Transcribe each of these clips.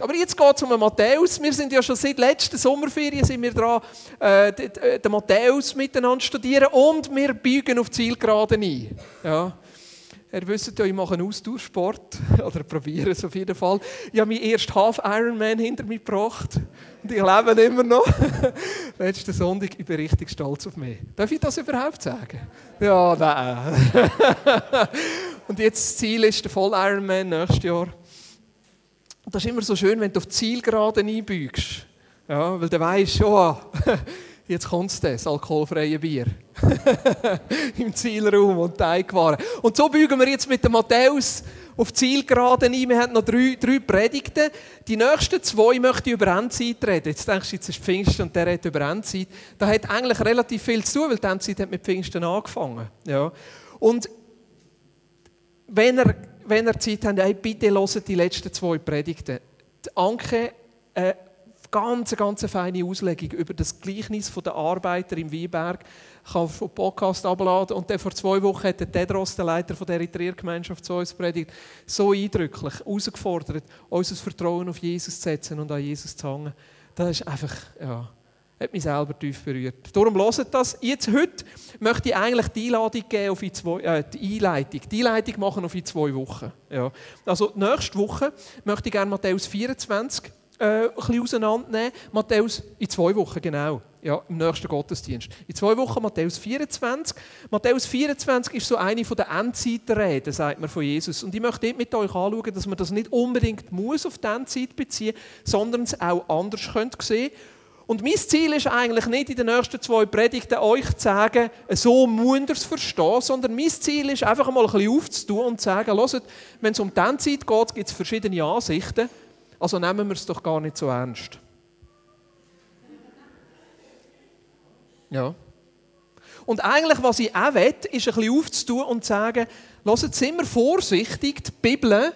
Aber jetzt geht es um Matthäus. Wir sind ja schon seit letzten Sommerferien sind wir dran, äh, den Matthäus miteinander studieren und wir biegen auf Zielgerade ein. Ja. Ihr wisst ja, ich mache einen Austauschsport, oder probiere es auf jeden Fall. Ich habe meinen ersten Half-Ironman hinter mich gebracht und ich lebe immer noch. Letzten Sonntag, ich bin richtig stolz auf mich. Darf ich das überhaupt sagen? Ja, nein. und jetzt das Ziel ist der Voll-Ironman nächstes Jahr. Und das ist immer so schön, wenn du auf die Zielgerade einbeugst. Ja, weil du weißt, oh, jetzt kommt es das alkoholfreie Bier. Im Zielraum und Teigwaren. Und so bügen wir jetzt mit dem Matthäus auf die Zielgerade ein. Wir haben noch drei, drei Predigten. Die nächsten zwei möchte ich über Endzeit reden. Jetzt denkst du, jetzt ist Pfingsten und der redet über Endzeit. Da hat eigentlich relativ viel zu tun, weil die Endzeit hat mit Pfingsten angefangen. Ja. Und wenn er wenn ihr Zeit habt, hey, bitte hört die letzten zwei Predigten. Die Anke, eine ganz, ganz feine Auslegung über das Gleichnis der Arbeiter im Weinberg, kann auf den Podcast abladen. Und dann vor zwei Wochen hat der Tedros, der Leiter der Eritreer-Gemeinschaft, zu uns predigt, so eindrücklich herausgefordert, unser Vertrauen auf Jesus zu setzen und an Jesus zu hängen. Das ist einfach, ja, hat mich selber tief berührt. Darum hört das. Jetzt, heute, möchte ich eigentlich die Einladung geben auf die, zwei, äh, die Einleitung. Die Einleitung machen auf in zwei Wochen. Ja. Also, nächste Woche möchte ich gerne Matthäus 24 äh, ein bisschen auseinandernehmen. Matthäus in zwei Wochen, genau. Ja, im nächsten Gottesdienst. In zwei Wochen Matthäus 24. Matthäus 24 ist so eine der Endzeitreden, sagt man von Jesus. Und ich möchte mit euch anschauen, dass man das nicht unbedingt muss auf die Endzeit beziehen sondern es auch anders sehen könnte und mein Ziel ist eigentlich nicht in den nächsten zwei Predigten euch zu sagen, so müsst ihr verstehen, sondern mein Ziel ist einfach mal ein bisschen aufzutun und zu sagen, hört, wenn es um diese Zeit geht, gibt es verschiedene Ansichten, also nehmen wir es doch gar nicht so ernst. Ja. Und eigentlich, was ich auch will, ist ein bisschen aufzutun und zu sagen, hört, sind wir vorsichtig, die Bibel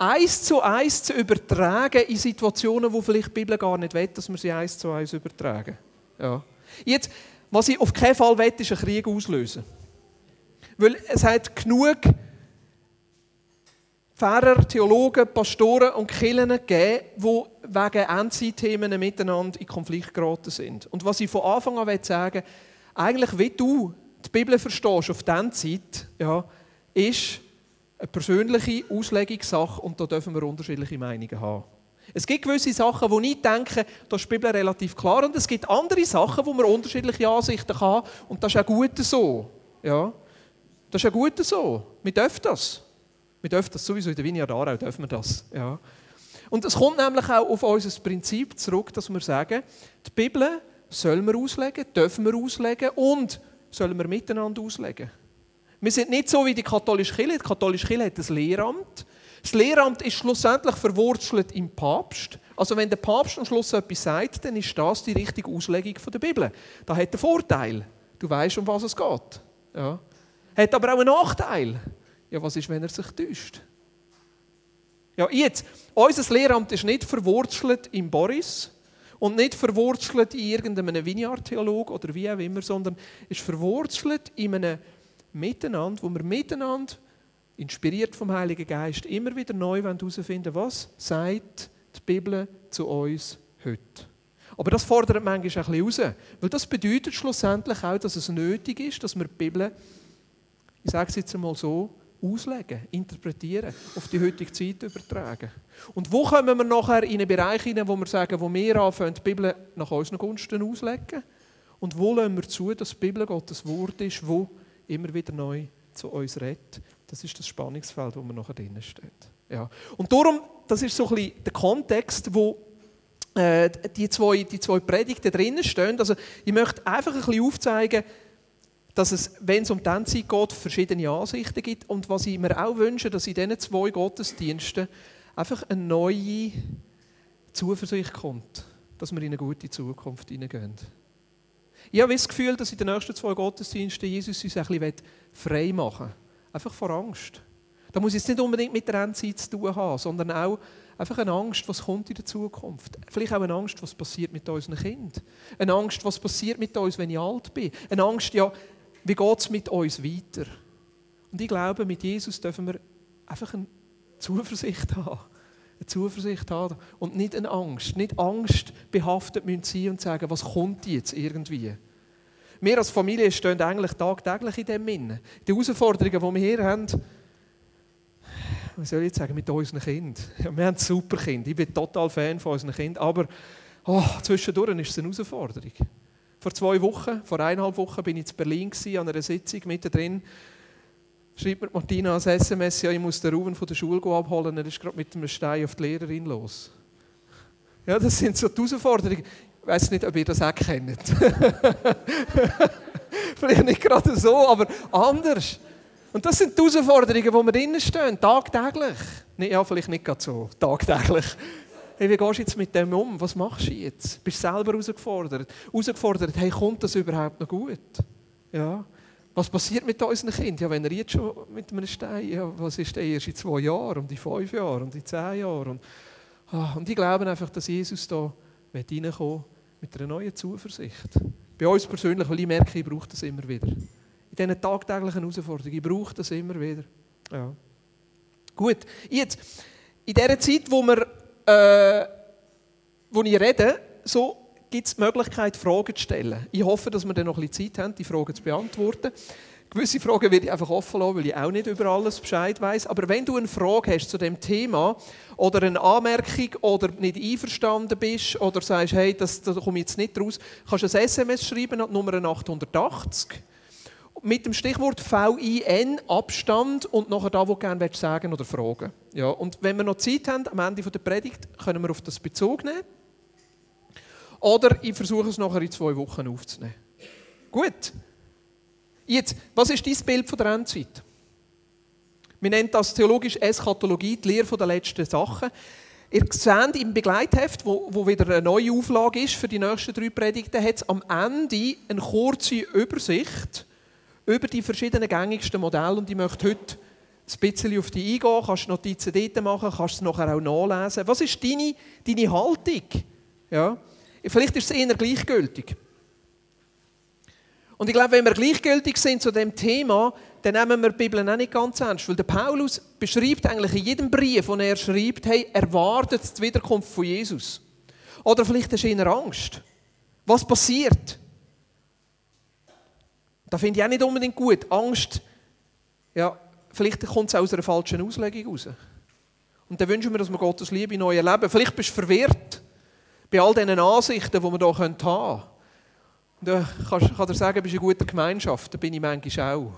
eins zu eins zu übertragen in Situationen, wo vielleicht die Bibel gar nicht will, dass wir sie eins zu eins übertragen. Ja. Jetzt, was ich auf keinen Fall will, ist einen Krieg auslösen. Weil es hat genug Pfarrer, Theologen, Pastoren und Kirchen gegeben, die wegen Endzeitthemen miteinander in Konflikt geraten sind. Und was ich von Anfang an sagen will, eigentlich wie du die Bibel verstehst auf diese Zeit, ja, ist, eine persönliche Auslegungssache und da dürfen wir unterschiedliche Meinungen haben. Es gibt gewisse Sachen, wo ich denke, da ist die Bibel relativ klar und es gibt andere Sachen, wo man unterschiedliche Ansichten haben und das ist auch gut so. Ja, das ist auch gut so. Wir dürfen das. Wir dürfen das sowieso in der Vineyard Aarau, dürfen wir das. Ja. Und es kommt nämlich auch auf unser Prinzip zurück, dass wir sagen, die Bibel sollen wir auslegen, dürfen wir auslegen und sollen wir miteinander auslegen. Wir sind nicht so wie die katholische Kirche. Die katholische Kirche hat ein Lehramt. Das Lehramt ist schlussendlich verwurzelt im Papst. Also wenn der Papst am Schluss etwas sagt, dann ist das die richtige Auslegung der Bibel. Das hat einen Vorteil. Du weißt, um was es geht. Ja. Hat aber auch einen Nachteil. Ja, was ist, wenn er sich täuscht? Ja, jetzt, unser Lehramt ist nicht verwurzelt im Boris und nicht verwurzelt in irgendeinem Vineyard-Theolog oder wie auch immer, sondern ist verwurzelt in einem miteinander, wo wir miteinander, inspiriert vom Heiligen Geist, immer wieder neu herausfinden was sagt die Bibel zu uns heute. Aber das fordert manchmal ein bisschen raus, weil das bedeutet schlussendlich auch, dass es nötig ist, dass wir die Bibel, ich sage es jetzt einmal so, auslegen, interpretieren, auf die heutige Zeit übertragen. Und wo kommen wir nachher in einen Bereich hinein, wo wir sagen, wo wir anfangen, die Bibel nach unseren Gunsten auslegen? Und wo lassen wir zu, dass die Bibel Gottes Wort ist, wo immer wieder neu zu uns redet. Das ist das Spannungsfeld, wo man nachher drinnen steht. Ja. Und darum, das ist so ein bisschen der Kontext, wo äh, die, zwei, die zwei Predigten drinnen stehen. Also ich möchte einfach ein bisschen aufzeigen, dass es, wenn es um die Zeit geht, verschiedene Ansichten gibt. Und was ich mir auch wünsche, dass in diesen zwei Gottesdiensten einfach eine neue Zuversicht kommt, dass wir in eine gute Zukunft hineingehen. Ich habe das Gefühl, dass in den nächsten zwei Gottesdiensten Jesus uns ein bisschen frei machen will. Einfach vor Angst. Da muss es nicht unbedingt mit der Endzeit zu tun haben, sondern auch einfach eine Angst, was kommt in der Zukunft. Vielleicht auch eine Angst, was passiert mit unseren Kindern. Eine Angst, was passiert mit uns, wenn ich alt bin. Eine Angst, ja, wie geht es mit uns weiter? Und ich glaube, mit Jesus dürfen wir einfach eine Zuversicht haben. Eine Zuversicht haben und nicht eine Angst. Nicht Angst behaftet müssen sein und sagen, was kommt jetzt irgendwie. Wir als Familie stehen eigentlich tagtäglich in dem Innen. Die Herausforderungen, die wir hier haben, was soll ich jetzt sagen, mit unseren Kindern. Wir haben super Kinder. Ich bin total Fan von unseren Kindern, aber oh, zwischendurch ist es eine Herausforderung. Vor zwei Wochen, vor eineinhalb Wochen, bin ich in Berlin an einer Sitzung mittendrin schreibt mir Martina als SMS, ja, ich muss den Ruben von der Schule abholen, er ist gerade mit einem Stein auf die Lehrerin los. Ja, das sind so die Herausforderungen. Ich weiß nicht, ob ihr das auch kennt. Vielleicht nicht gerade so, aber anders. Und das sind die Herausforderungen, wo wir drinnen stehen, tagtäglich. Ja, vielleicht nicht gerade so, tagtäglich. Hey, wie gehst du jetzt mit dem um? Was machst du jetzt? Bist du selber herausgefordert? Herausgefordert, hey, kommt das überhaupt noch gut? Ja. Was passiert mit unseren Kindern? Ja, wenn er jetzt schon mit einem Stein, ja, was ist der erst in zwei Jahren und in fünf Jahren und in zehn Jahren? Und, ah, und ich glaube einfach, dass Jesus da reinkommt mit einer neuen Zuversicht. Bei uns persönlich, weil ich merke, ich brauche das immer wieder. In diesen tagtäglichen Herausforderungen, ich brauche das immer wieder. Ja. Gut, jetzt, in dieser Zeit, wo, wir, äh, wo ich rede, so gibt es die Möglichkeit, Fragen zu stellen. Ich hoffe, dass wir dann noch ein bisschen Zeit haben, die Fragen zu beantworten. Gewisse Fragen werde ich einfach offen lassen, weil ich auch nicht über alles Bescheid weiß. Aber wenn du eine Frage hast zu dem Thema oder eine Anmerkung oder nicht einverstanden bist oder sagst, hey, das, da komme ich jetzt nicht raus, kannst du ein SMS schreiben an Nummer 880 mit dem Stichwort VIN, Abstand und nachher da, wo du gerne sagen oder fragen ja, Und wenn wir noch Zeit haben, am Ende der Predigt, können wir auf das Bezug nehmen. Oder ich versuche es nachher in zwei Wochen aufzunehmen. Gut. Jetzt, was ist dein Bild von der Endzeit? Wir nennen das theologisch Eschatologie, die Lehre der letzten Sachen. Ihr seht im Begleitheft, wo, wo, wieder eine neue Auflage ist für die nächsten drei Predigten, hat es am Ende eine kurze Übersicht über die verschiedenen gängigsten Modelle. Und ich möchte heute ein bisschen auf die eingehen. Kannst Notizen dort machen, kannst es nachher auch nachlesen. Was ist deine, deine Haltung? Ja. Vielleicht ist es eher gleichgültig. Und ich glaube, wenn wir gleichgültig sind zu dem Thema, dann nehmen wir die Bibel auch nicht ganz ernst. Weil der Paulus beschreibt eigentlich in jedem Brief, den er schreibt, hey, erwartet die Wiederkunft von Jesus. Oder vielleicht du eher Angst. Was passiert? Da finde ich auch nicht unbedingt gut. Angst, ja, vielleicht kommt es aus einer falschen Auslegung raus. Und dann wünschen wir, dass wir Gottes Liebe neu erleben. Vielleicht bist du verwirrt bei all diesen Ansichten, die wir hier haben können. Da kann, kann dir sagen, du bist in guter Gemeinschaft. Da bin ich manchmal auch.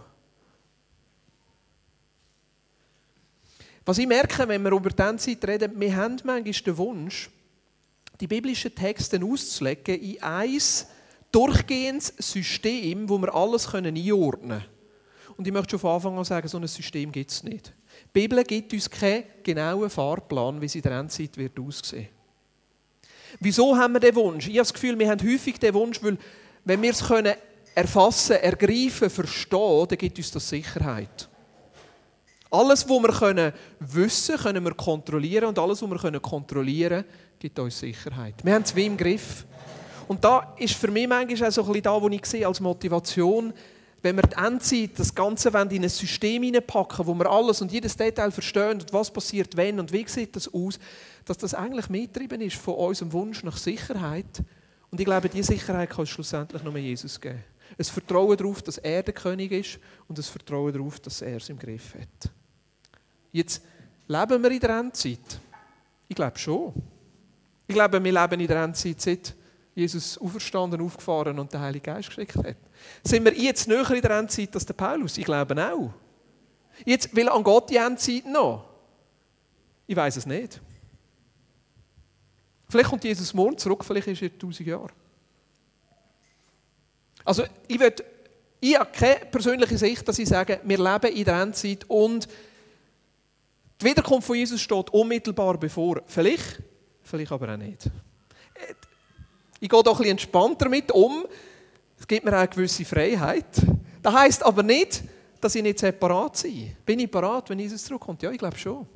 Was ich merke, wenn wir über diese Zeit reden, wir haben manchmal den Wunsch, die biblischen Texte auszulegen in ein durchgehendes System, wo wir alles einordnen können. Und ich möchte schon von Anfang an sagen, so ein System gibt es nicht. Die Bibel gibt uns keinen genauen Fahrplan, wie sie in der Endzeit wird aussehen Wieso haben wir den Wunsch? Ich habe das Gefühl, wir haben häufig den Wunsch, weil wenn wir es können erfassen, ergreifen, verstehen, dann gibt uns das Sicherheit. Alles, was wir können wissen können, wir kontrollieren und alles, was wir können kontrollieren können, gibt uns Sicherheit. Wir haben es wie im Griff. Und da ist für mich manchmal auch so ein bisschen da, wo ich sehe als Motivation, wenn wir die Endzeit, das Ganze in ein System hineinpacken, wo wir alles und jedes Detail verstehen und was passiert, wenn und wie sieht das aus, dass das eigentlich mitgetrieben ist von unserem Wunsch nach Sicherheit. Und ich glaube, diese Sicherheit kann es schlussendlich nur Jesus geben. Ein Vertrauen darauf, dass er der König ist und ein Vertrauen darauf, dass er es im Griff hat. Jetzt leben wir in der Endzeit. Ich glaube schon. Ich glaube, wir leben in der Endzeit seit Jesus auferstanden, aufgefahren und den Heiligen Geist geschickt hat. Sind wir jetzt näher in der Endzeit als der Paulus? Ich glaube auch. Jetzt will an Gott die Endzeit noch? Ich weiß es nicht. Vielleicht kommt Jesus morgen zurück, vielleicht ist er tausend Jahre. Also ich, will, ich habe keine persönliche Sicht, dass ich sage, wir leben in der Endzeit und die Wiederkunft von Jesus steht unmittelbar bevor. Vielleicht, vielleicht aber auch nicht. Ich gehe doch ein bisschen entspannter damit um. Es gibt mir auch eine gewisse Freiheit. Das heisst aber nicht, dass ich nicht separat sein Bin ich parat, wenn Jesus zurückkommt? Ja, ich glaube schon.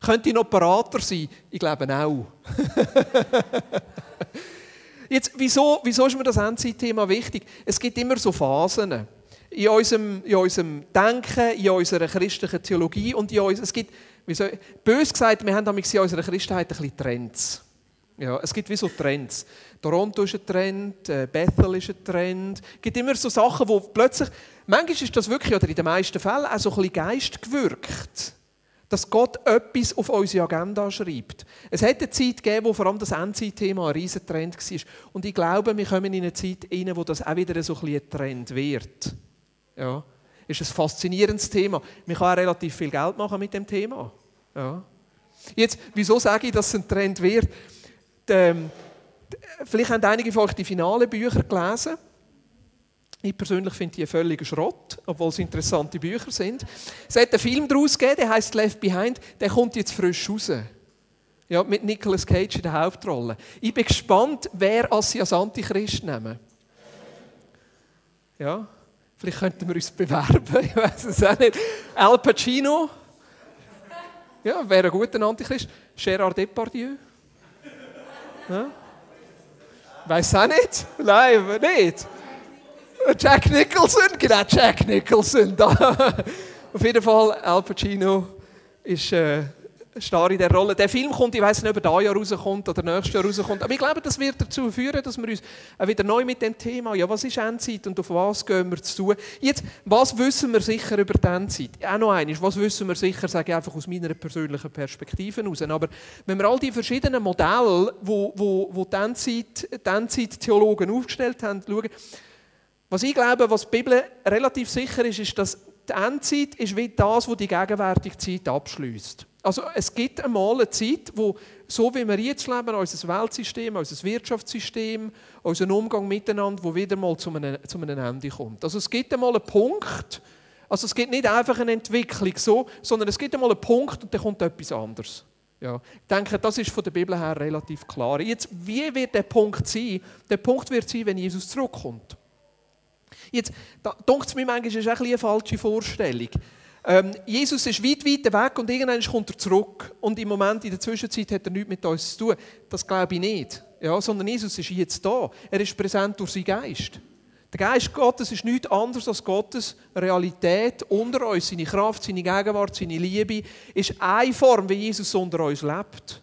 Könnte ich noch parater sein? Ich glaube auch. Jetzt, wieso, wieso ist mir das Endzeit-Thema wichtig? Es gibt immer so Phasen. in unserem, in unserem Denken, in unserer christlichen Theologie und in uns, es gibt, wie soll, bös gesagt, wir haben in unserer Christenheit ein bisschen Trends. Ja, es gibt wie so Trends. Toronto ist ein Trend, äh, Bethel ist ein Trend. Es gibt immer so Sachen, wo plötzlich, manchmal ist das wirklich, oder in den meisten Fällen, auch so ein bisschen Geist gewirkt. Dass Gott etwas auf unsere Agenda schreibt. Es hat eine Zeit gegeben, wo vor allem das Endzeit-Thema ein riesen Trend war. Und ich glaube, wir kommen in eine Zeit rein, wo das auch wieder so ein, bisschen ein Trend wird. Ja. Ist ein faszinierendes Thema. Man kann auch relativ viel Geld machen mit dem Thema. Ja. Jetzt, wieso sage ich, dass es ein Trend wird? Ähm, vielleicht haben einige von euch die finalen Bücher gelesen. Ich persönlich finde die völliger Schrott, obwohl es interessante Bücher sind. Es hat einen Film daraus gegeben, der heißt Left Behind. Der kommt jetzt frisch raus. Ja, mit Nicolas Cage in der Hauptrolle. Ich bin gespannt, wer als sie als Antichrist nehmen. Ja, vielleicht könnten wir uns bewerben. Ich weiß es auch nicht. Al Pacino. Ja, wäre ein guter Antichrist. Gérard Depardieu. Ja? Weiß auch nicht? Nein, nicht. Jack Nicholson, genau, Jack Nicholson. Auf jeden Fall, Al Pacino ist äh, Star in der Rolle. Der Film kommt, ich weiß nicht, ob er dieses Jahr rauskommt oder nächstes Jahr rauskommt, aber ich glaube, das wird dazu führen, dass wir uns wieder neu mit dem Thema, ja, was ist Endzeit und auf was gehen wir zu tun. Jetzt, was wissen wir sicher über die Endzeit? Auch noch eines, was wissen wir sicher, sage ich einfach aus meiner persönlichen Perspektive heraus. Aber wenn wir all die verschiedenen Modelle, wo, wo, wo die Endzeit-Theologen aufgestellt haben, schauen, was ich glaube, was die Bibel relativ sicher ist, ist, dass die Endzeit ist wie das, was die gegenwärtige Zeit abschließt. Also es gibt einmal eine Zeit, wo, so wie wir jetzt leben, unser Weltsystem, unser Wirtschaftssystem, unser Umgang miteinander, wo wieder mal zu einem, zu einem Ende kommt. Also es gibt einmal einen Punkt, also es gibt nicht einfach eine Entwicklung so, sondern es gibt einmal einen Punkt und dann kommt etwas anderes. Ja, ich denke, das ist von der Bibel her relativ klar. Jetzt, wie wird der Punkt sein? Der Punkt wird sein, wenn Jesus zurückkommt. Jetzt, da denkt es mir manchmal, ist eine falsche Vorstellung. Ähm, Jesus ist weit, weit weg und irgendwann kommt er zurück. Und im Moment, in der Zwischenzeit, hat er nichts mit uns zu tun. Das glaube ich nicht. Ja, sondern Jesus ist jetzt da. Er ist präsent durch seinen Geist. Der Geist Gottes ist nichts anderes als Gottes Realität unter uns. Seine Kraft, seine Gegenwart, seine Liebe ist eine Form, wie Jesus unter uns lebt.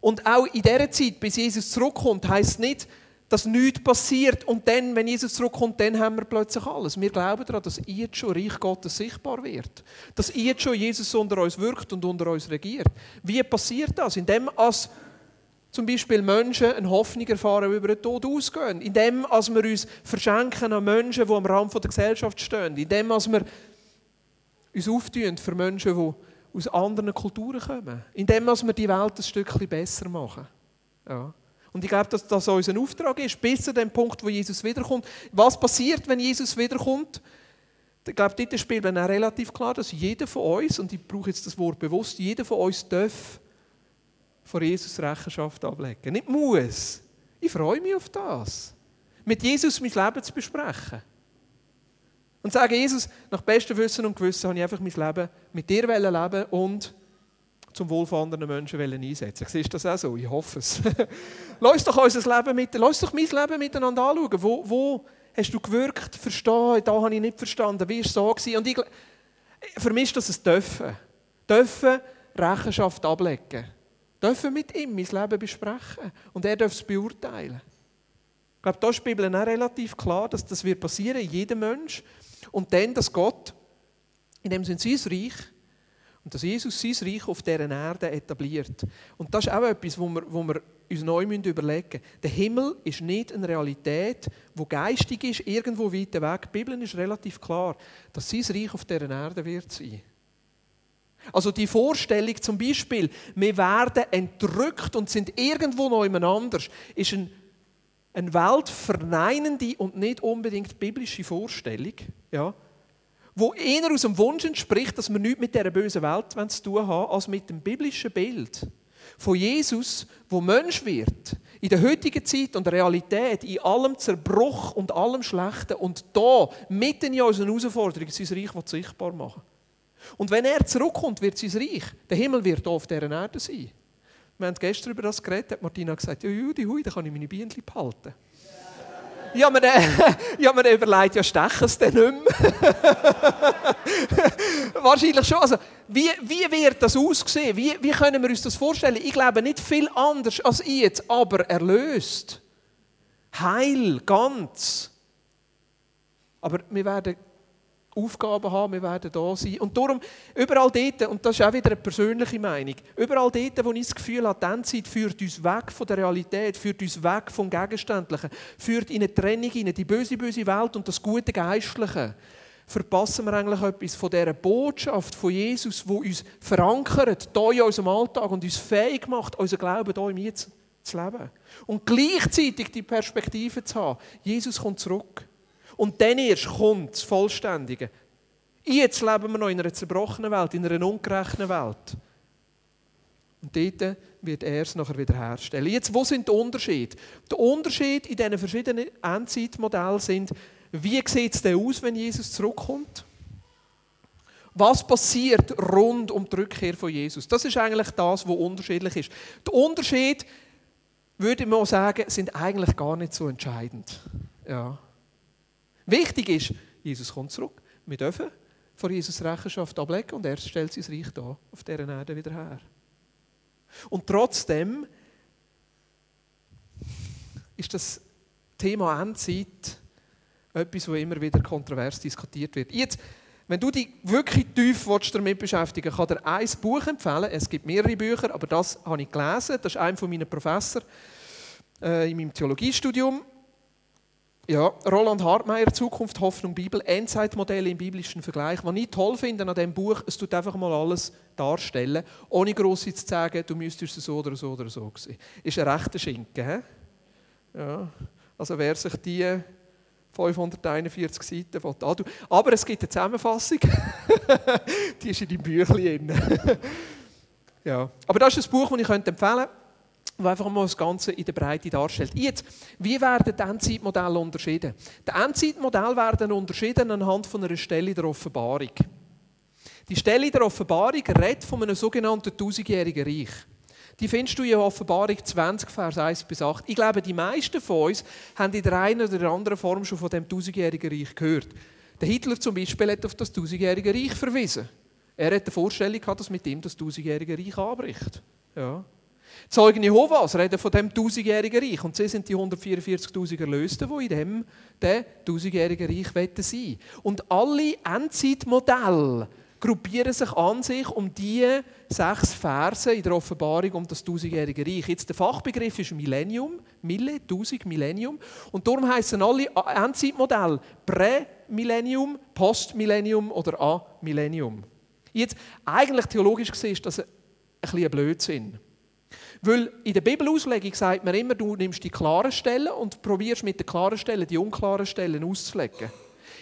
Und auch in dieser Zeit, bis Jesus zurückkommt, heißt nicht, dass nichts passiert und dann, wenn Jesus zurückkommt, dann haben wir plötzlich alles. Wir glauben daran, dass jetzt schon Reich Gottes sichtbar wird. Dass jetzt schon Jesus unter uns wirkt und unter uns regiert. Wie passiert das? Indem als zum Beispiel Menschen eine Hoffnung erfahren, über den Tod ausgehen. Indem als wir uns verschenken an Menschen, die am Rand der Gesellschaft stehen. Indem als wir uns auftun für Menschen, die aus anderen Kulturen kommen. Indem als wir die Welt ein Stückchen besser machen. Ja. Und ich glaube, dass das unser Auftrag ist, bis zu dem Punkt, wo Jesus wiederkommt. Was passiert, wenn Jesus wiederkommt? Ich glaube, dort spielt man auch relativ klar, dass jeder von uns, und ich brauche jetzt das Wort bewusst, jeder von uns darf vor Jesus Rechenschaft ablegen. Nicht muss. Ich freue mich auf das. Mit Jesus mein Leben zu besprechen. Und sagen, Jesus, nach bestem Wissen und Gewissen habe ich einfach mein Leben mit dir leben und zum Wohl von anderen Menschen einsetzen Siehst du das auch so? Ich hoffe es. lass doch unser Leben mit, lass doch mein Leben miteinander anschauen. Wo, wo hast du gewirkt, verstehen, da habe ich nicht verstanden, wie war es so? Gewesen? Und ich, für mich ist das ein Dürfen. Dürfen Rechenschaft ablegen. Dürfen mit ihm mein Leben besprechen. Und er darf es beurteilen. Ich glaube, da ist die Bibel auch relativ klar, dass das wird passieren, jedem Mensch. Und dann, dass Gott, in dem Sinne sein Reich, und dass Jesus sein Reich auf dieser Erde etabliert. Und das ist auch etwas, wo wir, wo wir uns neu überlegen müssen. Der Himmel ist nicht eine Realität, die geistig ist, irgendwo weit weg. Die Bibel ist relativ klar, dass sein Reich auf dieser Erde wird sein. Also die Vorstellung zum Beispiel, wir werden entrückt und sind irgendwo noch anders, ist ein, eine weltverneinende und nicht unbedingt biblische Vorstellung. Ja? Wo eher aus dem Wunsch entspricht, dass wir nichts mit dieser bösen Welt zu tun haben, als mit dem biblischen Bild von Jesus, wo Mensch wird, in der heutigen Zeit und Realität, in allem Zerbruch und allem Schlechten und da, mitten in unseren Herausforderungen, sein Reich sichtbar machen. Und wenn er zurückkommt, wird sein Reich, der Himmel wird auf dieser Erde sein. Wir haben gestern über das geredet, hat Martina gesagt, ja, Judy, hui, da kann ich meine Bienen behalten. Ja, man, äh, ja, man überlegt, ja, stechen es denn nicht mehr? Wahrscheinlich schon. Also, wie, wie wird das aussehen? Wie, wie können wir uns das vorstellen? Ich glaube nicht viel anders als jetzt, aber erlöst. Heil, ganz. Aber wir werden Aufgaben haben, wir werden da sein. Und darum, überall dort, und das ist auch wieder eine persönliche Meinung, überall dort, wo ich das Gefühl habe, die Endzeit führt uns weg von der Realität, führt uns weg vom Gegenständlichen, führt in eine Trennung in die böse, böse Welt und das gute Geistliche, verpassen wir eigentlich etwas von dieser Botschaft von Jesus, wo uns verankert, hier in unserem Alltag und uns fähig macht, unser Glauben hier im Jetzt zu leben. Und gleichzeitig die Perspektive zu haben, Jesus kommt zurück. Und dann erst kommt das Vollständige. Jetzt leben wir noch in einer zerbrochenen Welt, in einer ungerechten Welt. Und dort wird er es nachher wieder herstellen. Jetzt, wo sind die Unterschiede? Der Unterschied in diesen verschiedenen Endzeitmodellen sind, wie sieht es denn aus, wenn Jesus zurückkommt? Was passiert rund um die Rückkehr von Jesus? Das ist eigentlich das, was unterschiedlich ist. Der Unterschied, würde man sagen, sind eigentlich gar nicht so entscheidend. Ja. Wichtig ist, Jesus kommt zurück. Wir dürfen vor Jesus Rechenschaft ablegen und er stellt sein Reich da auf dieser Erde wieder her. Und trotzdem ist das Thema Endzeit etwas, das immer wieder kontrovers diskutiert wird. Jetzt, wenn du dich wirklich tief damit beschäftigen willst, kann dir ein Buch empfehlen. Es gibt mehrere Bücher, aber das habe ich gelesen. Das ist einer meiner Professoren äh, in meinem Theologiestudium. Ja, Roland Hartmeier, Zukunft, Hoffnung, Bibel, Endzeitmodelle im biblischen Vergleich. Was ich toll finde an diesem Buch, es tut einfach mal alles darstellen, ohne gross zu sagen, du müsstest es so oder so oder so sehen. Ist ein rechter Schinken. He? Ja. Also wer sich die 541 Seiten antun Aber es gibt eine Zusammenfassung, die ist in deinem Büchlein. ja. Aber das ist ein Buch, das ich empfehlen könnte die einfach mal das Ganze in der Breite darstellt. Jetzt, wie werden die Endzeitmodelle unterschieden? Die Endzeitmodelle werden unterschieden anhand von einer Stelle der Offenbarung. Die Stelle der Offenbarung redet von einem sogenannten tausendjährigen Reich. Die findest du in Offenbarung 20, Vers 1 bis 8. Ich glaube, die meisten von uns haben in der einen oder anderen Form schon von dem tausendjährigen Reich gehört. Der Hitler zum Beispiel hat auf das tausendjährige Reich verwiesen. Er hat die Vorstellung gehabt, dass mit ihm das tausendjährige Reich anbricht. Ja. Zeugen Jehovas reden von dem tausendjährigen Reich. Und sie sind die 144.000 Erlösten, die in dem tausendjährigen Reich sein wollen. Und alle Endzeitmodelle gruppieren sich an sich um die sechs Verse in der Offenbarung um das tausendjährige Reich. Jetzt der Fachbegriff ist Millennium, Mille, tausend Millennium. Und darum heißen alle Endzeitmodelle Prä-Millennium, Post-Millennium oder A-Millennium. Jetzt, eigentlich theologisch gesehen ist das ein bisschen ein Blödsinn. Weil in der Bibelauslegung sagt man immer, du nimmst die klaren Stellen und probierst mit den klaren Stellen die unklaren Stellen auszulegen.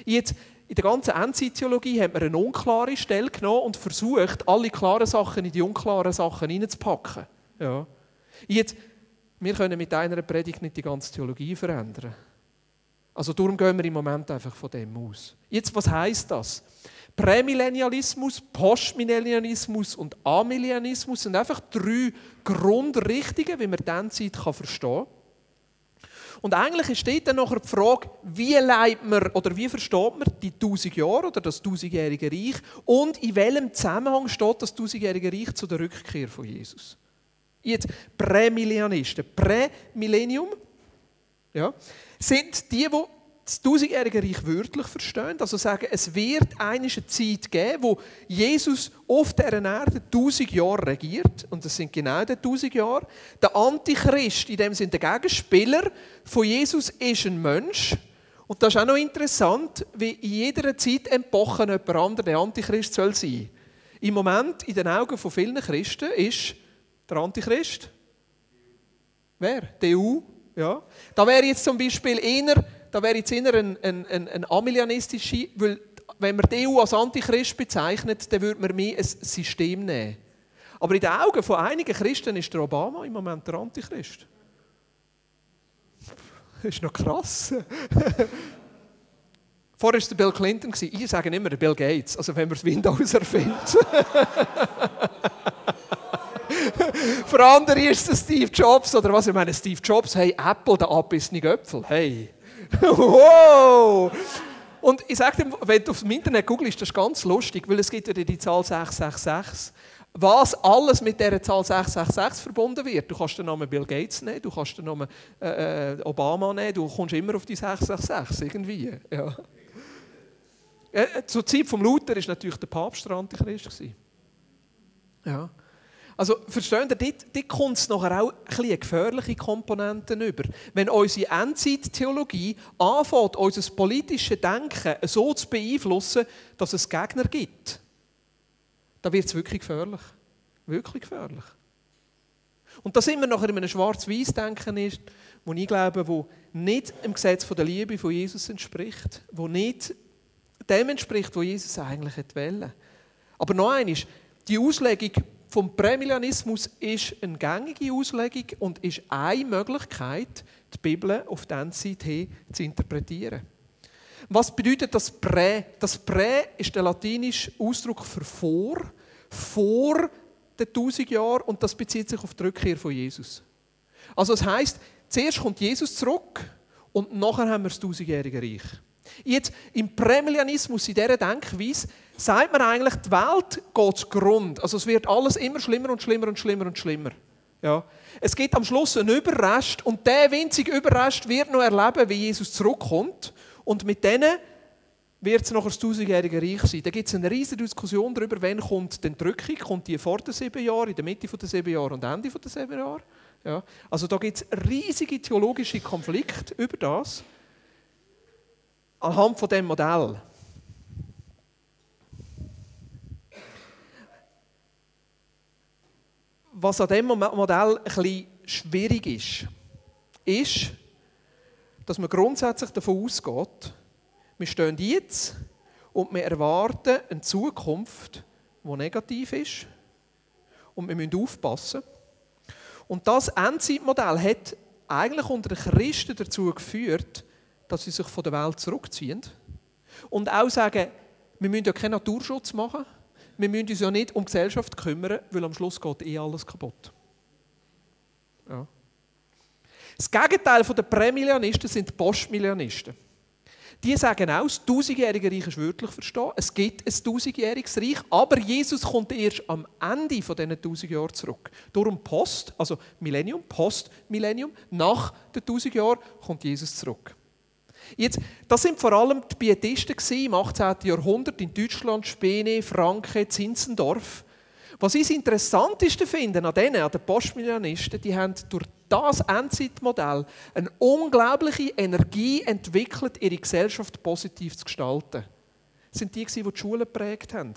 Jetzt, in der ganzen Endzeittheologie hat man eine unklare Stelle genommen und versucht, alle klaren Sachen in die unklaren Sachen hineinzupacken. Ja. Jetzt, wir können mit einer Predigt nicht die ganze Theologie verändern. Also darum gehen wir im Moment einfach von dem aus. Jetzt, was heißt das? Prämillennialismus, Postmillennialismus und Amillennialismus sind einfach drei Grundrichtungen, wie man diese Zeit verstehen kann. Und eigentlich steht dann nachher die Frage, wie leitet man oder wie versteht man die 1000 Jahre oder das 1000-jährige Reich und in welchem Zusammenhang steht das 1000-jährige Reich zu der Rückkehr von Jesus? Jetzt Prämillennialisten, Prämillennium, ja, sind die, die das tausendjährige Reich wörtlich verstehen. Also sagen, es wird eine Zeit geben, wo Jesus auf dieser Erde tausend Jahre regiert. Und das sind genau die tausend Jahre. Der Antichrist, in dem sind der Gegenspieler von Jesus, ist ein Mensch. Und das ist auch noch interessant, wie in jeder Zeit Epoche jemand anderer der Antichrist soll sein. Im Moment, in den Augen von vielen Christen, ist der Antichrist wer? Die EU. Ja. Da wäre jetzt zum Beispiel einer da wäre jetzt eher ein, ein, ein, ein amilianistische, weil wenn man die EU als Antichrist bezeichnet, dann würde man mehr ein System nehmen. Aber in den Augen von einigen Christen ist der Obama im Moment der Antichrist. Das ist noch krass. Vorher war der Bill Clinton. Ich sage immer der Bill Gates, also wenn man das Windows erfindet. Für andere ist es Steve Jobs oder was ich meine, Steve Jobs, hey, Apple, der abissene Göpfel, hey. Wow! Und ich sage dir, wenn du auf dem Internet googelst, das ist ganz lustig, weil es gibt ja die Zahl 666. Was alles mit dieser Zahl 666 verbunden wird. Du kannst den Namen Bill Gates nehmen, du kannst den Namen äh, äh Obama nehmen, du kommst immer auf die 666 irgendwie. Ja. Äh, zur Zeit vom Luther war natürlich der Papst der Antichrist. Ja. Also, versteht ihr, dort, dort kommt es nachher auch ein gefährliche Komponenten über. Wenn unsere Endzeittheologie anfängt, unser politisches Denken so zu beeinflussen, dass es Gegner gibt, dann wird es wirklich gefährlich. Wirklich gefährlich. Und da sind wir nachher in einem Schwarz-Weiß-Denken ist, wo ich glaube, wo nicht dem Gesetz der Liebe von Jesus entspricht, wo nicht dem entspricht, wo Jesus eigentlich wollte. Aber noch eines, die Auslegung vom Prämillianismus ist eine gängige Auslegung und ist eine Möglichkeit, die Bibel auf die Endzeit hin zu interpretieren. Was bedeutet das Prä? Das Prä ist der latinische Ausdruck für vor, vor den 1000 Jahren und das bezieht sich auf die Rückkehr von Jesus. Also es heißt, zuerst kommt Jesus zurück und nachher haben wir das tausendjährige Reich. Jetzt im Prämillianismus, in dieser Denkweise, sagt man eigentlich, die Welt geht Grund. Also es wird alles immer schlimmer und schlimmer und schlimmer und schlimmer. Ja. Es gibt am Schluss einen Überrest und der winzige Überrest wird noch erleben, wie Jesus zurückkommt. Und mit denen wird es noch ein tausendjährige Reich sein. Da gibt es eine riesige Diskussion darüber, wann kommt die Entrückung. Kommt die vor den sieben Jahren, in der Mitte der sieben Jahre und Ende der sieben Jahre? Ja. Also da gibt es riesige theologische Konflikte über das anhand von dem Modell. Was an diesem Modell bisschen schwierig ist, ist, dass man grundsätzlich davon ausgeht, wir stehen jetzt und wir erwarten eine Zukunft, die negativ ist. Und wir müssen aufpassen. Und das Endzeitmodell hat eigentlich unter den Christen dazu geführt, dass sie sich von der Welt zurückziehen. Und auch sagen, wir müssen ja keinen Naturschutz machen, wir müssen uns ja nicht um Gesellschaft kümmern, weil am Schluss geht eh alles kaputt. Ja. Das Gegenteil der Prämillianisten sind die Postmillianisten. Die sagen auch, das tausendjährige Reich ist wörtlich verstehen. Es gibt ein tausendjähriges Reich, aber Jesus kommt erst am Ende dieser tausend Jahre zurück. Darum Post, also Millennium, Post-Millennium, nach den tausend Jahren kommt Jesus zurück. Jetzt, das sind vor allem die Pietisten im 18. Jahrhundert in Deutschland, Spene, Franken, Zinzendorf. Was ich das Interessanteste finde an denen, an den Postmillianisten, die haben durch das Endzeitmodell eine unglaubliche Energie entwickelt, ihre Gesellschaft positiv zu gestalten. Es sind die, die die Schule geprägt haben.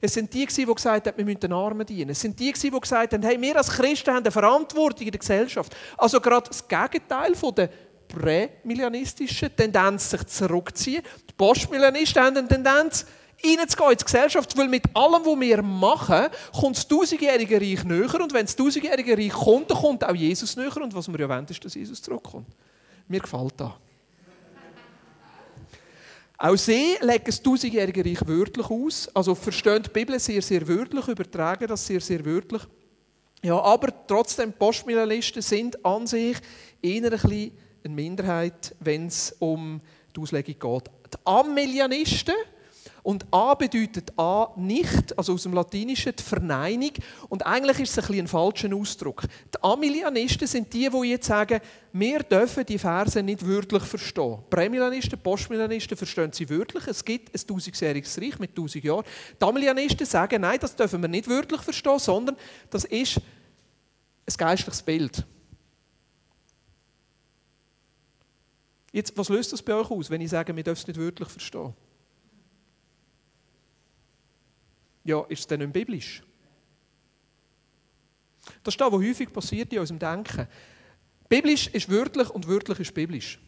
Es sind die, die gesagt haben, wir müssen den Armen dienen. Es sind die, die gesagt haben, hey, wir als Christen haben eine Verantwortung in der Gesellschaft. Also gerade das Gegenteil von der prämillianistische Tendenz, sich zurückzuziehen. Die Postmillianisten haben eine Tendenz, reinzugehen in die Gesellschaft, weil mit allem, was wir machen, kommt das tausendjährige Reich näher und wenn das tausendjährige Reich kommt, dann kommt auch Jesus näher und was wir ja wollen, ist, dass Jesus zurückkommt. Mir gefällt das. Auch sie legen das tausendjährige Reich wörtlich aus. Also verstehen die Bibel sehr, sehr wörtlich, übertragen das sehr, sehr wörtlich. Ja, aber trotzdem, Postmillianisten sind an sich eher ein bisschen eine Minderheit, wenn es um die Auslegung geht. Die Amillianisten, und A bedeutet A nicht, also aus dem Lateinischen die Verneinung. Und eigentlich ist es ein, bisschen ein falscher Ausdruck. Die Amillianisten sind die, die jetzt sagen, wir dürfen die Verse nicht wörtlich verstehen. Prämillianisten, Postmillianisten verstehen sie wörtlich. Es gibt ein tausendjähriges Reich mit tausend Jahren. Die Amillianisten sagen, nein, das dürfen wir nicht wörtlich verstehen, sondern das ist ein geistliches Bild. Jetzt, was löst das bei euch aus, wenn ich sage, wir dürfen es nicht wörtlich verstehen? Ja, ist es denn nicht biblisch? Das ist das, was häufig passiert in unserem Denken. Biblisch ist wörtlich und wörtlich ist biblisch.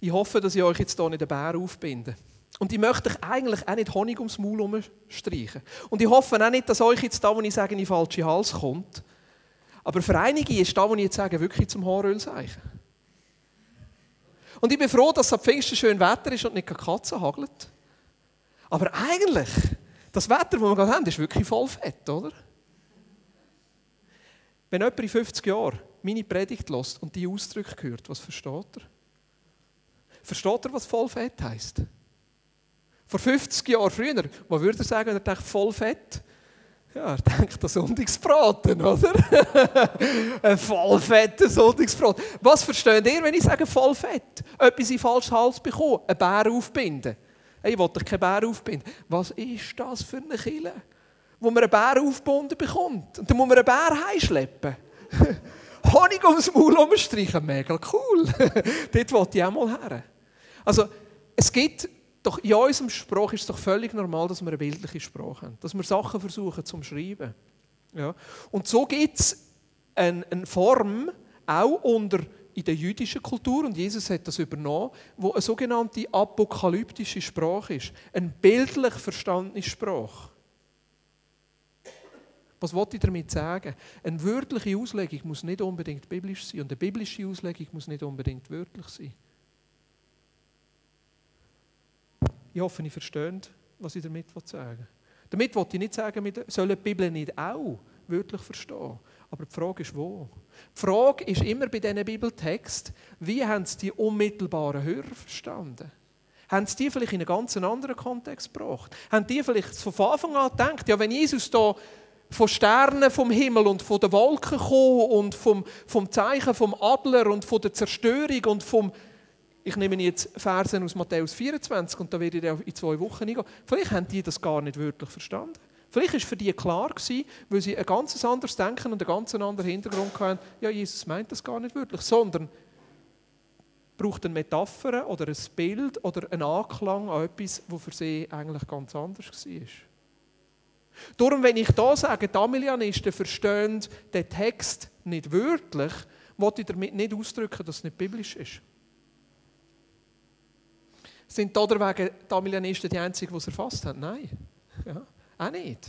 Ich hoffe, dass ich euch jetzt hier nicht den Bär aufbinde. Und ich möchte euch eigentlich auch nicht Honig ums Maul herumstreichen. Und ich hoffe auch nicht, dass euch jetzt da, wo ich sage, in den falschen Hals kommt. Aber für einige ist das, was ich jetzt sage, wirklich zum Haarölzeichen. Und ich bin froh, dass es am Pfingsten schön Wetter ist und nicht Katzen hagelt. Aber eigentlich, das Wetter, das wir gerade haben, ist wirklich voll fett, oder? Wenn jemand in 50 Jahren meine Predigt lässt und die Ausdrücke hört, was versteht er? Versteht er, was Vollfett heisst? Vor 50 Jahren früher, was würde sagen, wenn er denkt, Vollfett? Ja, er denkt an Sonntagsbraten, oder? ein vollfetter Sonntagsbraten. Was versteht ihr, wenn ich sage vollfett? Etwas in falschen Hals bekommen, einen Bär aufbinden. Ich wollte keinen Bär aufbinden. Was ist das für eine Kille? Wo man einen Bär aufgebunden bekommt. Und dann muss man einen Bär heimschleppen. Honig ums Maul umstreichen, mega cool. Dort wollte ich auch mal her. Also, es gibt doch in unserem Spruch ist es doch völlig normal, dass wir eine bildliche Sprache haben. Dass wir Sachen versuchen zum Schreiben. Ja. Und so gibt es eine, eine Form, auch unter in der jüdischen Kultur, und Jesus hat das übernommen, wo eine sogenannte apokalyptische Sprache ist. Eine bildlich verstandene Sprache. Was wollte ich damit sagen? Eine wörtliche Auslegung muss nicht unbedingt biblisch sein und eine biblische Auslegung muss nicht unbedingt wörtlich sein. Ich hoffe, ihr versteht, was ich damit sagen will. Damit wollte ich nicht sagen, wir sollen die Bibel nicht auch wörtlich verstehen. Aber die Frage ist, wo? Die Frage ist immer bei diesen Bibeltext, wie haben sie die unmittelbaren Hörer verstanden? Haben sie die vielleicht in einen ganz anderen Kontext gebracht? Haben die vielleicht von Anfang an gedacht, ja, wenn Jesus da von Sternen vom Himmel und von den Wolken kommt und vom, vom Zeichen vom Adler und von der Zerstörung und vom ich nehme jetzt Versen aus Matthäus 24 und da werde ich in zwei Wochen eingehen. Vielleicht haben die das gar nicht wirklich verstanden. Vielleicht war für die klar, weil sie ein ganz anderes Denken und einen ganz anderen Hintergrund hatten. Ja, Jesus meint das gar nicht wirklich, sondern braucht eine Metapher oder ein Bild oder einen Anklang an etwas, was für sie eigentlich ganz anders war. Darum, wenn ich da sage, die Amilianisten verstehen den Text nicht wörtlich, wollte ich damit nicht ausdrücken, dass es nicht biblisch ist. Sind deswegen die Amilianisten die Einzigen, die es erfasst haben? Nein. Ja, auch nicht.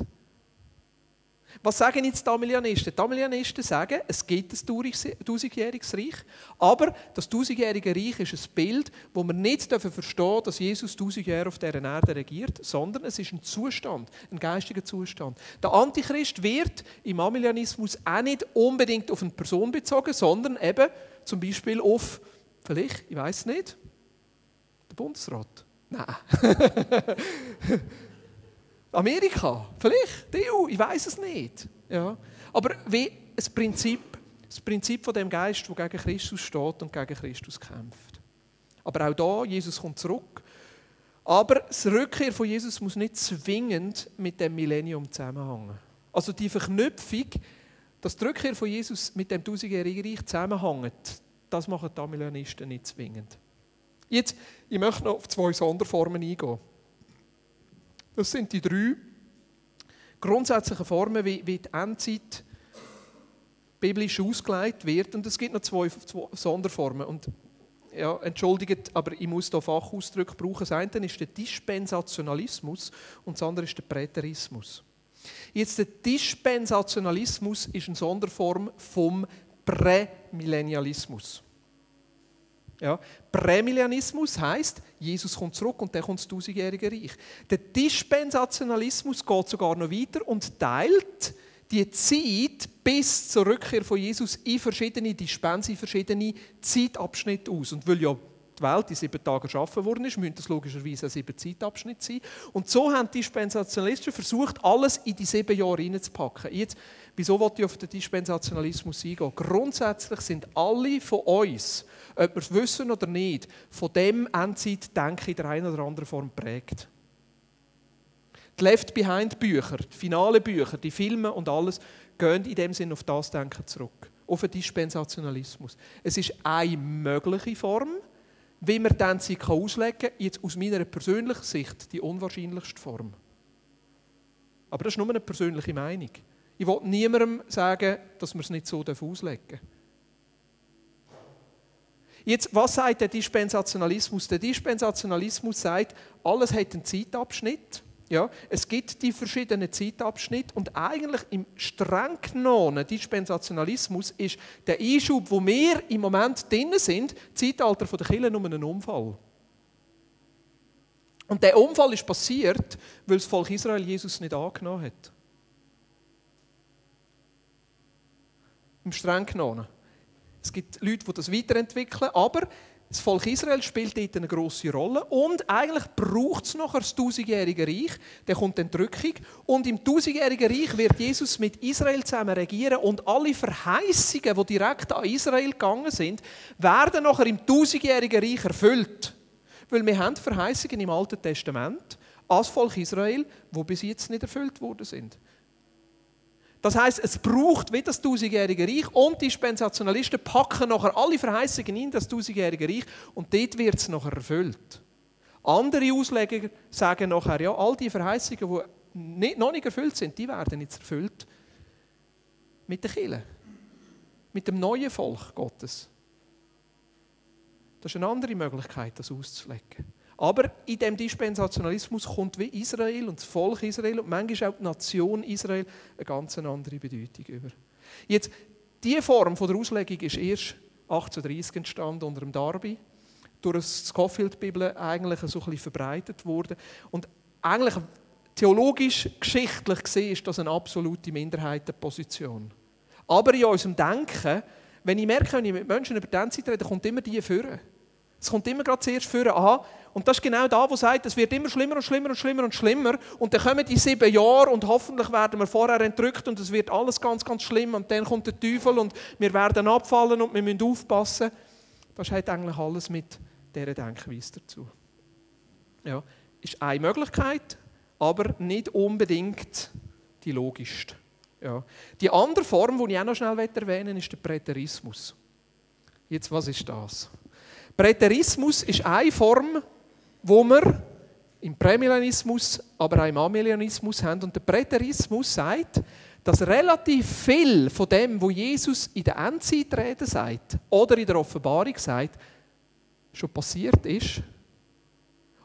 Was sagen jetzt die Amilianisten? Die Amilianisten sagen, es gibt ein tausendjähriges Reich, aber das tausendjährige Reich ist ein Bild, wo wir nicht verstehen dürfen, dass Jesus tausend Jahre auf dieser Erde regiert, sondern es ist ein Zustand, ein geistiger Zustand. Der Antichrist wird im Amilianismus auch nicht unbedingt auf eine Person bezogen, sondern eben zum Beispiel auf, vielleicht, ich weiß nicht, Bundesrat? Nein. Amerika? Vielleicht? Die EU? Ich weiß es nicht. Ja. Aber wie ein Prinzip, das Prinzip von dem Geist, der gegen Christus steht und gegen Christus kämpft. Aber auch da, Jesus kommt zurück. Aber die Rückkehr von Jesus muss nicht zwingend mit dem Millennium zusammenhängen. Also die Verknüpfung, dass die Rückkehr von Jesus mit dem tausendjährigen Reich zusammenhängt, das machen die Millennialisten nicht zwingend. Jetzt, ich möchte noch auf zwei Sonderformen eingehen. Das sind die drei grundsätzlichen Formen, wie, wie die Endzeit biblisch ausgelegt wird. Und es gibt noch zwei, zwei Sonderformen. Und ja, entschuldigt, aber ich muss hier Fachausdrücke brauchen. Das eine ist der Dispensationalismus und das andere ist der Präterismus. Jetzt der Dispensationalismus ist eine Sonderform vom Prämillennialismus. Ja. Prämillennialismus heißt, Jesus kommt zurück und dann kommt das tausendjährige Reich. Der Dispensationalismus geht sogar noch weiter und teilt die Zeit bis zur Rückkehr von Jesus in verschiedene Dispensen, in verschiedene Zeitabschnitte aus. Und weil ja die Welt in sieben Tagen geschaffen worden ist, müssen das logischerweise ein sieben Zeitabschnitte sein. Und so haben die Dispensationalisten versucht, alles in die sieben Jahre hineinzupacken. Jetzt, wieso wollte ich auf den Dispensationalismus eingehen? Grundsätzlich sind alle von uns ob wir es wissen oder nicht, von dem Endzeitdenken in der einen oder anderen Form prägt. Die Left Behind Bücher, die finale Bücher, die Filme und alles gehen in dem Sinn auf das Denken zurück, auf den Dispensationalismus. Es ist eine mögliche Form, wie man die Endzeit auslegen kann, jetzt aus meiner persönlichen Sicht die unwahrscheinlichste Form. Aber das ist nur eine persönliche Meinung. Ich will niemandem sagen, dass wir es nicht so auslegen dürfen. Jetzt, was sagt der Dispensationalismus? Der Dispensationalismus sagt, alles hat einen Zeitabschnitt. Ja, es gibt die verschiedenen Zeitabschnitte und eigentlich im streng genommenen Dispensationalismus ist der Einschub, wo wir im Moment drin sind, Zeitalter der Kirche nur ein Unfall. Und der Unfall ist passiert, weil das Volk Israel Jesus nicht angenommen hat. im streng genommen. Es gibt Leute, die das weiterentwickeln, aber das Volk Israel spielt dort eine grosse Rolle und eigentlich braucht es noch das tausendjährige Reich. Dann kommt die Entrückung und im tausendjährigen Reich wird Jesus mit Israel zusammen regieren und alle Verheißungen, die direkt an Israel gegangen sind, werden nachher im tausendjährigen Reich erfüllt. Weil wir haben Verheißungen im Alten Testament als Volk Israel, die bis jetzt nicht erfüllt worden sind. Das heißt, es braucht wie das tausendjährige Reich und die Dispensationalisten packen nachher alle Verheißungen in das tausendjährige Reich und dort wird es nachher erfüllt. Andere Ausleger sagen nachher, ja, all die Verheißungen, die nicht, noch nicht erfüllt sind, die werden jetzt erfüllt mit der Kirche, mit dem neuen Volk Gottes. Das ist eine andere Möglichkeit, das auszulegen. Aber in dem Dispensationalismus kommt wie Israel und das Volk Israel und manchmal auch die Nation Israel eine ganz andere Bedeutung über. Jetzt, diese Form der Auslegung ist erst 1830 entstanden unter dem Darby, durch die Scofield-Bibel eigentlich so ein verbreitet wurde. Und eigentlich theologisch, geschichtlich gesehen, ist das eine absolute Minderheitenposition. Aber in unserem Denken, wenn ich merke, wenn ich mit Menschen über die Zeit rede, kommt immer die führen. Es kommt immer gerade zuerst führen an. Und das ist genau da, wo sagt, es wird immer schlimmer und schlimmer und schlimmer und schlimmer. Und dann kommen die sieben Jahre und hoffentlich werden wir vorher entrückt und es wird alles ganz, ganz schlimm. Und dann kommt der Teufel und wir werden abfallen und wir müssen aufpassen. Das hat eigentlich alles mit dieser Denkweise dazu. Ja, ist eine Möglichkeit, aber nicht unbedingt die logischste. Ja. Die andere Form, die ich auch noch schnell erwähnen will, ist der Präterismus. Jetzt, was ist das? Präterismus ist eine Form, wo wir im Prämillenismus, aber auch im Amillennialismus haben. Und der Präterismus sagt, dass relativ viel von dem, was Jesus in der Endzeitrede sagt oder in der Offenbarung sagt, schon passiert ist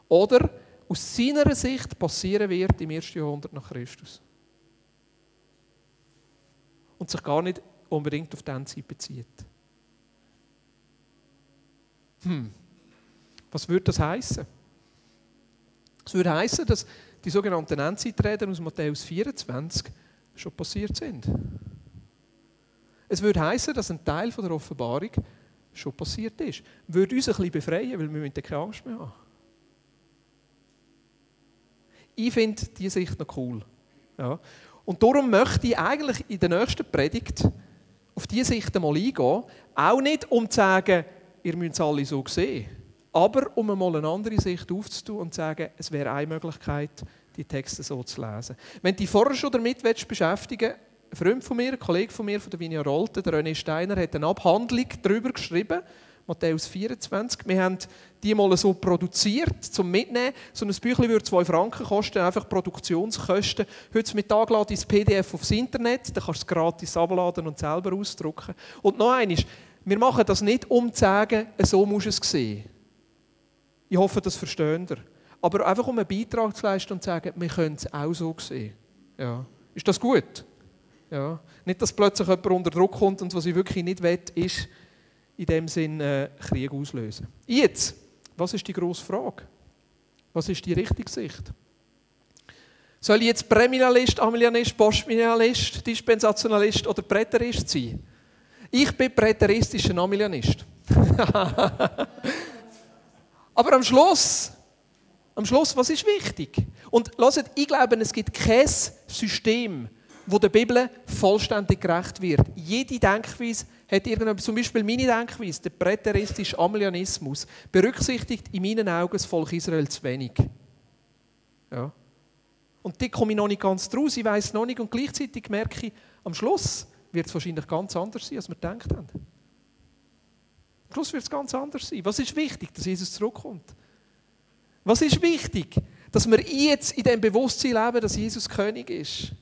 oder aus seiner Sicht passieren wird im ersten Jahrhundert nach Christus. Und sich gar nicht unbedingt auf die Endzeit bezieht. Hm. Was würde das heißen? Es würde heißen, dass die sogenannten Endzeitreden aus Matthäus 24 schon passiert sind. Es würde heißen, dass ein Teil von der Offenbarung schon passiert ist. Würde uns ein bisschen befreien, weil wir keine Angst mehr haben. Ich finde diese Sicht noch cool. Ja. Und darum möchte ich eigentlich in der nächsten Predigt auf diese Sicht einmal eingehen. Auch nicht, um zu sagen, ihr müsst es alle so sehen. Aber um einmal eine andere Sicht aufzutun und zu sagen, es wäre eine Möglichkeit, die Texte so zu lesen. Wenn du dich vorher schon damit beschäftigen willst, ein Freund von mir, ein Kollege von mir von der Vinia Rolte, der René Steiner, hat eine Abhandlung darüber geschrieben, Matthäus 24. Wir haben die mal so produziert, zum Mitnehmen. So ein Büchlein würde 2 Franken kosten, einfach Produktionskosten. Mittag lade ich das PDF aufs Internet, dann kannst du es gratis abladen und selber ausdrucken. Und noch eines, wir machen das nicht, um zu sagen, so muss es sehen. Ich hoffe, das versteht ihr. Aber einfach um einen Beitrag zu leisten und zu sagen, wir können es auch so sehen. Ja. Ist das gut? Ja. Nicht, dass plötzlich jemand unter Druck kommt und was ich wirklich nicht will, ist in dem Sinn äh, Krieg auslösen. Jetzt, was ist die grosse Frage? Was ist die richtige Sicht? Soll ich jetzt Prämilialist, Amilianist, Postmilialist, Dispensationalist oder Präterist sein? Ich bin präteristischer Amilianist. Aber am Schluss, am Schluss, was ist wichtig? Und lasst, ich glaube, es gibt kein System, wo der Bibel vollständig gerecht wird. Jede Denkweise hat irgendetwas, zum Beispiel meine Denkweise, der präteristische Amilianismus, berücksichtigt in meinen Augen das Volk Israel zu wenig. Ja. Und die komme ich noch nicht ganz draus, ich weiß noch nicht und gleichzeitig merke ich, am Schluss, wird es wahrscheinlich ganz anders sein, als wir gedacht haben. Am Schluss wird es ganz anders sein. Was ist wichtig? Dass Jesus zurückkommt. Was ist wichtig? Dass wir jetzt in dem Bewusstsein leben, dass Jesus König ist.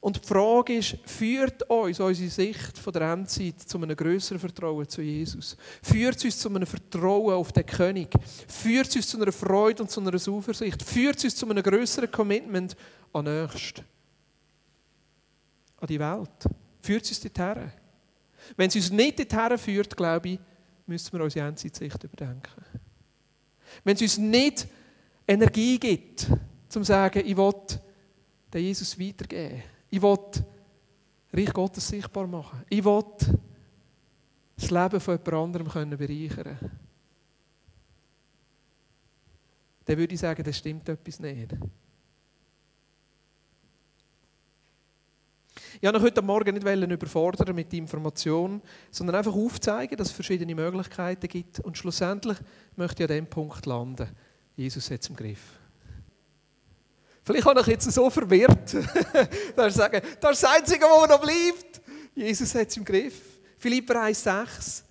Und die Frage ist, führt uns unsere Sicht von der Endzeit zu einem größeren Vertrauen zu Jesus? Führt uns zu einem Vertrauen auf den König? Führt uns zu einer Freude und zu einer Zuversicht? Führt uns zu einem größeren Commitment an Nächsten? an die Welt. Führt uns dorthin? Wenn es uns nicht dorthin führt, glaube ich, müssen wir unsere Endzeitsicht überdenken. Wenn es uns nicht Energie gibt, zum zu sagen, ich will den Jesus weitergeben. Ich will Reich Gottes sichtbar machen. Ich will das Leben von jemand anderem können bereichern können. Dann würde ich sagen, das stimmt etwas nicht. Ich wollte heute Morgen nicht überfordern mit der Information, sondern einfach aufzeigen, dass es verschiedene Möglichkeiten gibt. Und schlussendlich möchte ich an dem Punkt landen. Jesus hat es im Griff. Vielleicht habe ich jetzt so verwirrt, dass ich sage, das ist das Einzige, was noch bleibt. Jesus hat es im Griff. Philipper 1,6.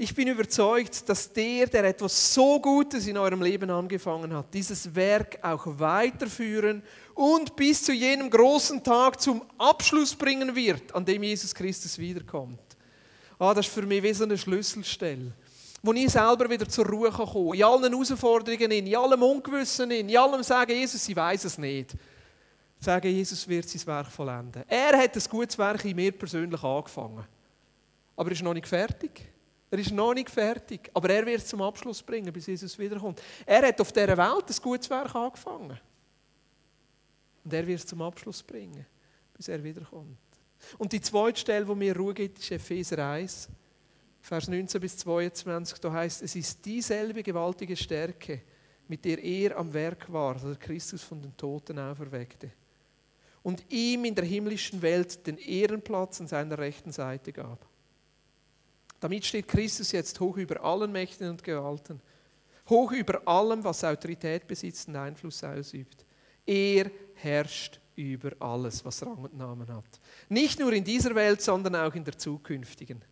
Ich bin überzeugt, dass der, der etwas so Gutes in eurem Leben angefangen hat, dieses Werk auch weiterführen und bis zu jenem großen Tag zum Abschluss bringen wird, an dem Jesus Christus wiederkommt. Ah, das ist für mich wie eine Schlüsselstelle wo ich selber wieder zur Ruhe kommen kann. In allen Herausforderungen, in allem Ungewissen, in allem sagen, Jesus, ich weiß es nicht. Sagen, Jesus wird sein Werk vollenden. Er hat ein gutes Werk in mir persönlich angefangen. Aber er ist noch nicht fertig. Er ist noch nicht fertig. Aber er wird es zum Abschluss bringen, bis Jesus wiederkommt. Er hat auf dieser Welt ein gutes Werk angefangen. Und er wird es zum Abschluss bringen, bis er wiederkommt. Und die zweite Stelle, wo mir Ruhe gibt, ist Epheser 1. Vers 19 bis 22, da heißt, es ist dieselbe gewaltige Stärke, mit der er am Werk war, dass er Christus von den Toten auferweckte und ihm in der himmlischen Welt den Ehrenplatz an seiner rechten Seite gab. Damit steht Christus jetzt hoch über allen Mächten und Gewalten, hoch über allem, was Autorität besitzt und Einfluss ausübt. Er herrscht über alles, was Rang und Namen hat. Nicht nur in dieser Welt, sondern auch in der zukünftigen.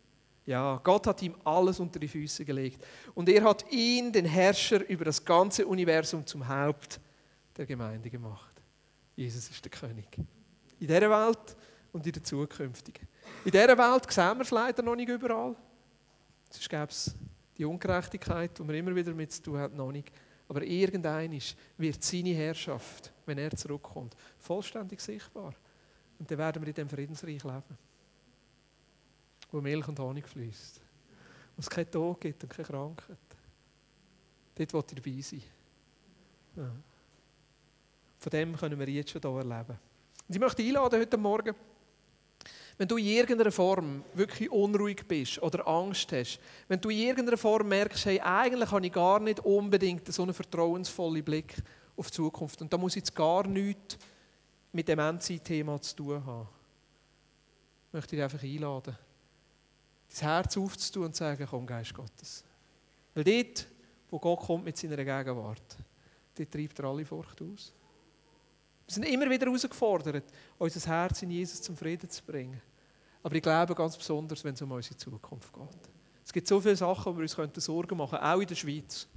Ja, Gott hat ihm alles unter die Füße gelegt. Und er hat ihn, den Herrscher über das ganze Universum, zum Haupt der Gemeinde gemacht. Jesus ist der König. In dieser Welt und in der zukünftigen. In dieser Welt sehen wir es leider noch nicht überall. Sonst gäbe es die Ungerechtigkeit, die wir immer wieder mit zu tun haben, noch nicht. Aber irgendein wird seine Herrschaft, wenn er zurückkommt, vollständig sichtbar. Und dann werden wir in dem Friedensreich leben wo Milch und Honig fließt. Wo es keinen Tod gibt und keine Krankheit. Dort will ich dabei sein. Ja. Von dem können wir jetzt schon hier erleben. Und ich möchte einladen heute Morgen, wenn du in irgendeiner Form wirklich unruhig bist oder Angst hast, wenn du in irgendeiner Form merkst, hey, eigentlich habe ich gar nicht unbedingt so einen vertrauensvollen Blick auf die Zukunft und da muss jetzt gar nichts mit dem Endzeit-Thema zu tun haben, möchte ich dich einfach einladen dein Herz aufzutun und zu sagen, komm Geist Gottes. Weil dort, wo Gott kommt mit seiner Gegenwart, dort treibt er alle Furcht aus. Wir sind immer wieder herausgefordert, unser Herz in Jesus zum Frieden zu bringen. Aber ich glaube ganz besonders, wenn es um unsere Zukunft geht. Es gibt so viele Sachen, wo wir uns Sorgen machen könnten, auch in der Schweiz.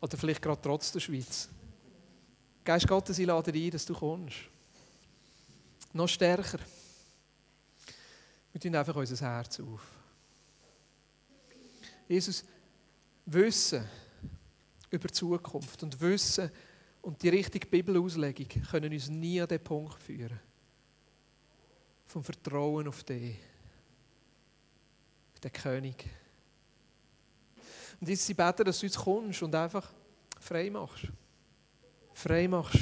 Oder vielleicht gerade trotz der Schweiz. Geist Gottes, ich lade ein, dass du kommst. Noch stärker. Wir tun einfach unser Herz auf. Jesus, Wissen über die Zukunft und Wissen und die richtige Bibelauslegung können uns nie an den Punkt führen. Vom Vertrauen auf den, auf den König. Und jetzt sie beten, dass du jetzt kommst und einfach frei machst. Frei machst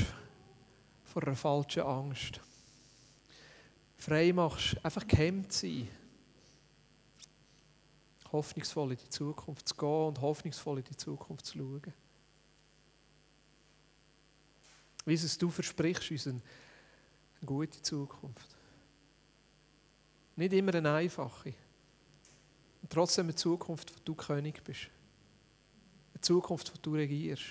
vor einer falschen Angst frei machst, einfach gehemmt sein. Hoffnungsvoll in die Zukunft zu gehen und hoffnungsvoll in die Zukunft zu schauen. Wie es du versprichst uns eine, gute Zukunft. Nicht immer eine einfache. Und trotzdem eine Zukunft, wo du König bist. Eine Zukunft, wo du regierst.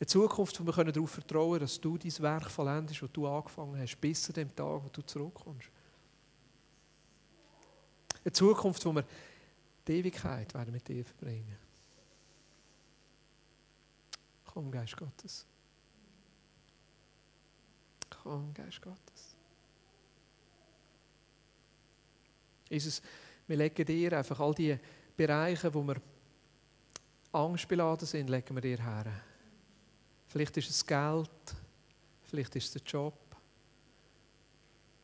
Eine Zukunft, wo wir darauf vertrauen können, dass du dein Werk vollendest, das du angefangen hast, bis zu dem Tag, wo du zurückkommst. Eine Zukunft, wo wir die Ewigkeit werden mit dir verbringen. Komm, Geist Gottes. Komm, Geist Gottes. Jesus, wir legen dir einfach all die Bereiche, wo wir angstbeladen sind, legen wir dir her. Vielleicht ist es Geld, vielleicht ist es der Job,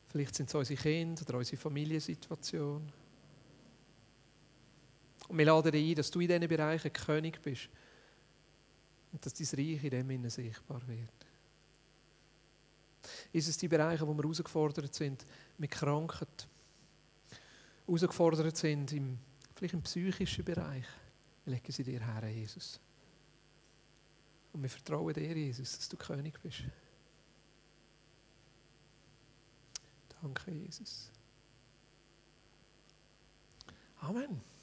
vielleicht sind es unsere Kinder oder unsere Familiensituation. Und wir laden dich ein, dass du in diesen Bereichen König bist und dass dein Reich in dem Sinne sichtbar wird. Ist es die Bereiche, wo wir herausgefordert sind mit Krankheit, herausgefordert sind im, vielleicht im psychischen Bereich? Wir legen sie dir her, Jesus. Und wir vertrauen dir, Jesus, dass du König bist. Danke, Jesus. Amen.